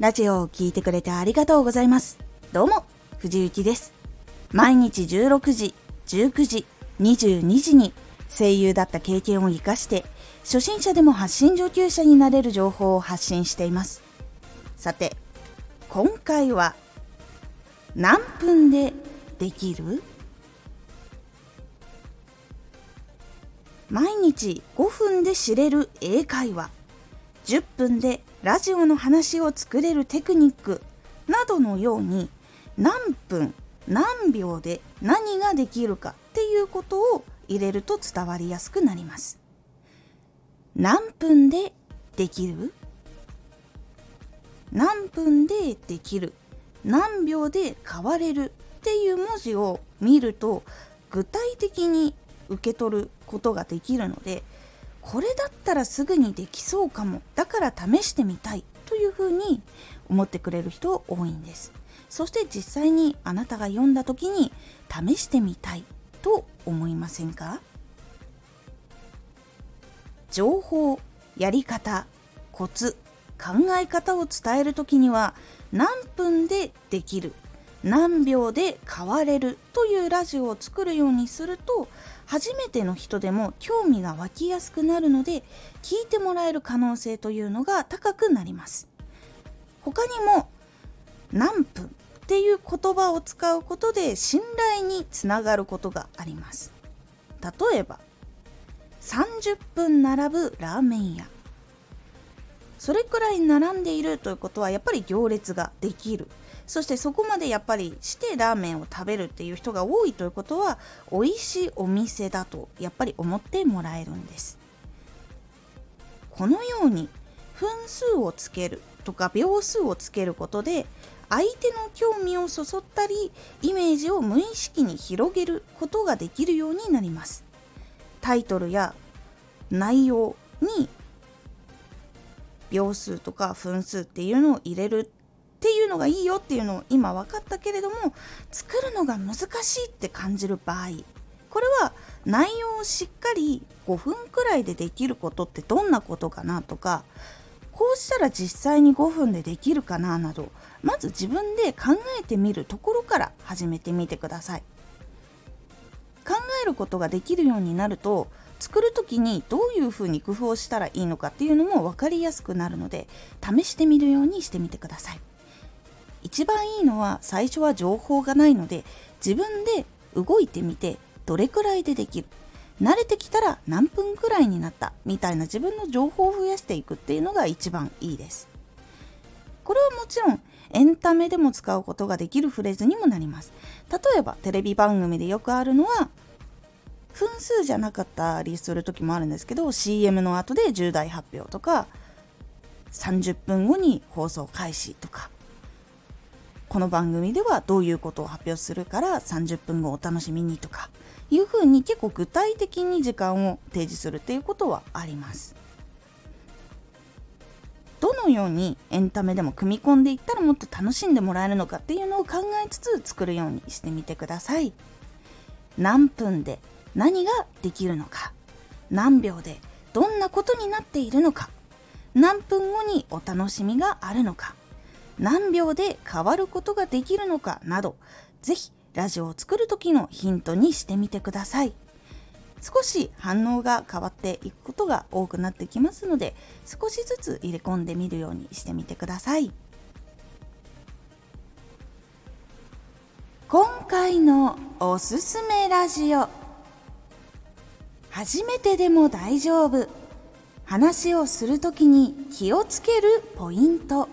ラジオを聴いてくれてありがとうございます。どうも、藤幸です。毎日16時、19時、22時に声優だった経験を活かして、初心者でも発信上級者になれる情報を発信しています。さて、今回は何分でできる？毎日5分で知れる英会話10分でラジオの話を作れるテクニックなどのように何分何秒で何ができるかっていうことを入れると伝わりやすくなります。何分でできる？何分でできる？何秒で変われる？っていう文字を見ると具体的に受け取ることができるのでこれだったらすぐにできそうかも。だから試してみたい。というふうに思ってくれる人多いんです。そして実際にあなたが読んだ時に試してみたい。と思いませんか？情報やり方コツ考え方を伝える時には何分でできる何秒で変われるというラジオを作るようにすると初めての人でも興味が湧きやすくなるので聞いてもらえる可能性というのが高くなります。他にも何分っていう言葉を使うことで信頼につながることがあります。例えば30分並ぶラーメン屋。それくらい並んでいるということはやっぱり行列ができる。そしてそこまでやっぱりしてラーメンを食べるっていう人が多いということは美味しいお店だとやっぱり思ってもらえるんです。このように分数をつけるとか秒数をつけることで相手の興味をそそったりイメージを無意識に広げることができるようになります。タイトルや内容に秒数とか分数っていうのを入れるっていうのがいいよっていうのを今分かったけれども作るのが難しいって感じる場合これは内容をしっかり5分くらいでできることってどんなことかなとかこうしたら実際に5分でできるかななどまず自分で考えてみるところから始めてみてください。考えることができるようになると作る時にどういうふうに工夫をしたらいいのかっていうのも分かりやすくなるので試してみるようにしてみてください。一番いいのは最初は情報がないので自分で動いてみてどれくらいでできる。慣れてきたら何分くらいになったみたいな自分の情報を増やしていくっていうのが一番いいです。これはもちろんエンタメでも使うことができるフレーズにもなります。例えばテレビ番組でよくあるのは分数じゃなかったりする時もあるんですけど CM の後で重大発表とか30分後に放送開始とか。この番組ではどういうことを発表するから30分後お楽しみにとかいうふうに結構具体的に時間を提示するっていうことはあります。どのようにエンタメでも組み込んでいったらもっと楽しんでもらえるのかっていうのを考えつつ作るようにしてみてください。何分で何ができるのか何秒でどんなことになっているのか何分後にお楽しみがあるのか何秒で変わることができるのかなどぜひラジオを作る時のヒントにしてみてください。少し反応が変わっていくことが多くなってきますので少しずつ入れ込んでみるようにしてみてください。今回のおすすめラジオ。初めてでも大丈夫。話をするときに気をつけるポイント。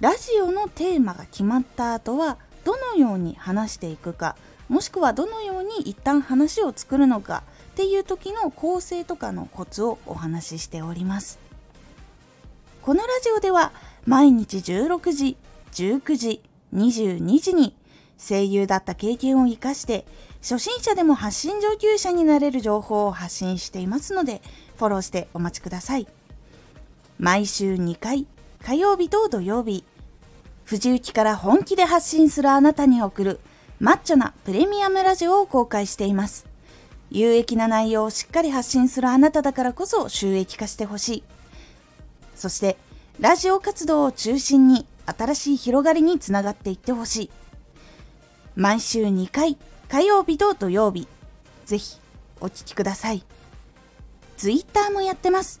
ラジオのテーマが決まった後はどのように話していくかもしくはどのように一旦話を作るのかっていう時の構成とかのコツをお話ししております。このラジオでは毎日16時19時22時に声優だった経験を生かして初心者でも発信上級者になれる情報を発信していますのでフォローしてお待ちください。毎週2回火曜日と土曜日、藤雪から本気で発信するあなたに送るマッチョなプレミアムラジオを公開しています。有益な内容をしっかり発信するあなただからこそ収益化してほしい。そしてラジオ活動を中心に新しい広がりにつながっていってほしい。毎週2回、火曜日と土曜日、ぜひお聴きください。ツイッターもやってます。